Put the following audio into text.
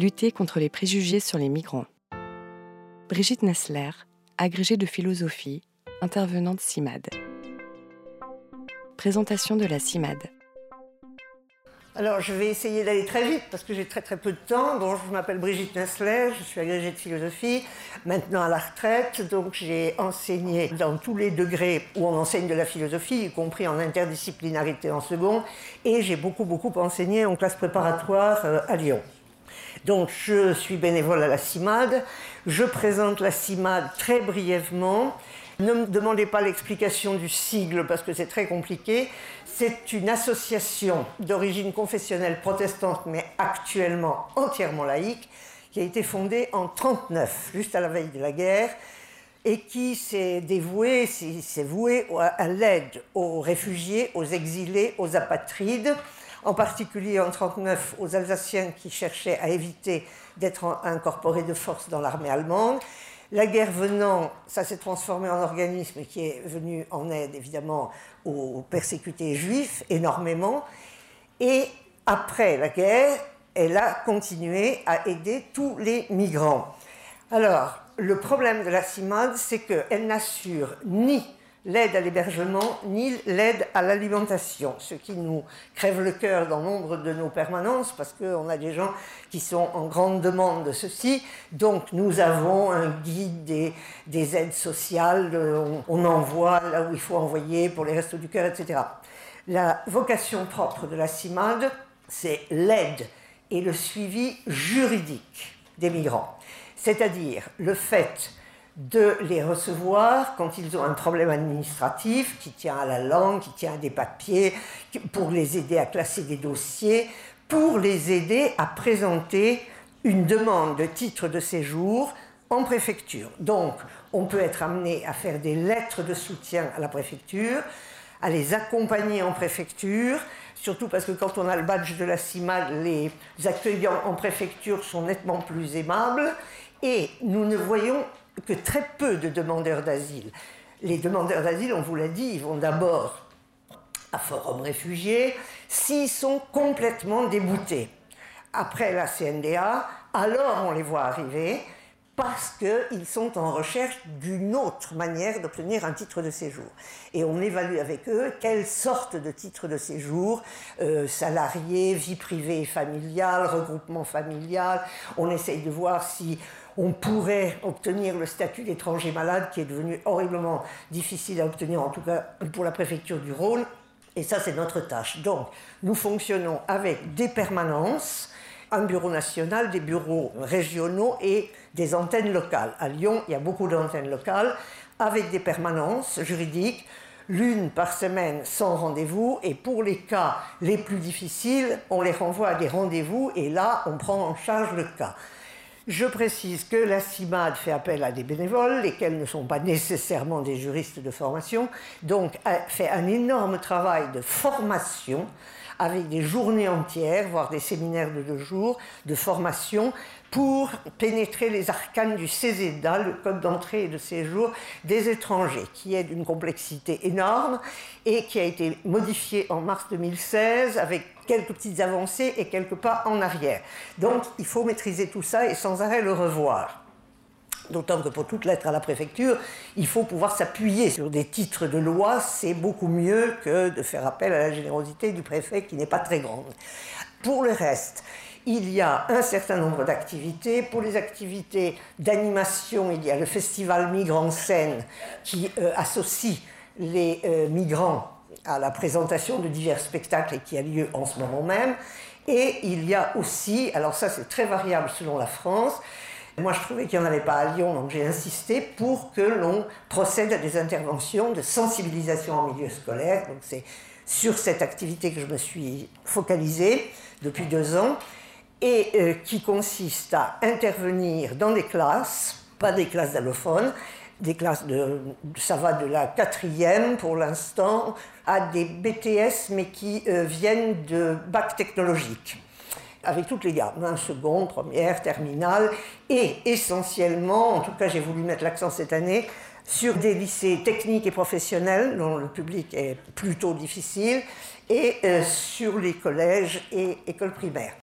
Lutter contre les préjugés sur les migrants. Brigitte Nessler, agrégée de philosophie, intervenante CIMAD. Présentation de la CIMAD. Alors, je vais essayer d'aller très vite parce que j'ai très très peu de temps. Bon, je m'appelle Brigitte Nessler, je suis agrégée de philosophie, maintenant à la retraite. Donc, j'ai enseigné dans tous les degrés où on enseigne de la philosophie, y compris en interdisciplinarité en seconde. Et j'ai beaucoup beaucoup enseigné en classe préparatoire euh, à Lyon. Donc, je suis bénévole à la CIMAD. Je présente la CIMAD très brièvement. Ne me demandez pas l'explication du sigle parce que c'est très compliqué. C'est une association d'origine confessionnelle protestante, mais actuellement entièrement laïque, qui a été fondée en 1939, juste à la veille de la guerre, et qui s'est dévouée, s'est vouée à l'aide aux réfugiés, aux exilés, aux apatrides, en particulier en 1939 aux Alsaciens qui cherchaient à éviter d'être incorporés de force dans l'armée allemande, la guerre venant, ça s'est transformé en organisme qui est venu en aide évidemment aux persécutés juifs énormément. Et après la guerre, elle a continué à aider tous les migrants. Alors, le problème de la CIMAD, c'est qu'elle n'assure ni l'aide à l'hébergement ni l'aide à l'alimentation, ce qui nous crève le cœur dans nombre de nos permanences parce qu'on a des gens qui sont en grande demande de ceci. Donc nous avons un guide des, aides sociales, on, envoie là où il faut envoyer pour les restos du cœur, etc. La vocation propre de la CIMAD, c'est l'aide et le suivi juridique des migrants, c'est-à-dire le fait de les recevoir quand ils ont un problème administratif qui tient à la langue, qui tient à des papiers, pour les aider à classer des dossiers, pour les aider à présenter une demande de titre de séjour en préfecture. Donc, on peut être amené à faire des lettres de soutien à la préfecture, à les accompagner en préfecture, surtout parce que quand on a le badge de la CIMAD, les accueillants en préfecture sont nettement plus aimables, et nous ne voyons que très peu de demandeurs d'asile. Les demandeurs d'asile, on vous l'a dit, ils vont d'abord à Forum Réfugiés s'ils sont complètement déboutés. Après la CNDA, alors on les voit arriver parce qu'ils sont en recherche d'une autre manière d'obtenir un titre de séjour. Et on évalue avec eux quelle sorte de titre de séjour, euh, salarié, vie privée et familiale, regroupement familial. On essaye de voir si on pourrait obtenir le statut d'étranger malade qui est devenu horriblement difficile à obtenir, en tout cas pour la préfecture du Rhône. Et ça, c'est notre tâche. Donc, nous fonctionnons avec des permanences un bureau national, des bureaux régionaux et des antennes locales. À Lyon, il y a beaucoup d'antennes locales avec des permanences juridiques, l'une par semaine sans rendez-vous, et pour les cas les plus difficiles, on les renvoie à des rendez-vous, et là, on prend en charge le cas. Je précise que la CIMAD fait appel à des bénévoles, lesquels ne sont pas nécessairement des juristes de formation, donc fait un énorme travail de formation avec des journées entières, voire des séminaires de deux jours, de formation pour pénétrer les arcanes du CESEDA, le code d'entrée et de séjour des étrangers, qui est d'une complexité énorme et qui a été modifié en mars 2016 avec quelques petites avancées et quelques pas en arrière. Donc il faut maîtriser tout ça et sans arrêt le revoir. D'autant que pour toute lettre à la préfecture, il faut pouvoir s'appuyer sur des titres de loi. C'est beaucoup mieux que de faire appel à la générosité du préfet qui n'est pas très grande. Pour le reste, il y a un certain nombre d'activités. Pour les activités d'animation, il y a le festival Migrants Scène qui euh, associe les euh, migrants à la présentation de divers spectacles et qui a lieu en ce moment même. Et il y a aussi, alors ça c'est très variable selon la France, moi, je trouvais qu'il n'y en avait pas à Lyon, donc j'ai insisté pour que l'on procède à des interventions de sensibilisation en milieu scolaire. Donc c'est sur cette activité que je me suis focalisée depuis deux ans et euh, qui consiste à intervenir dans des classes, pas des classes d'allophones, des classes de, ça va de la quatrième pour l'instant à des BTS mais qui euh, viennent de bac technologique avec toutes les gammes, hein, seconde, première, terminale, et essentiellement, en tout cas j'ai voulu mettre l'accent cette année, sur des lycées techniques et professionnels dont le public est plutôt difficile, et euh, sur les collèges et écoles primaires.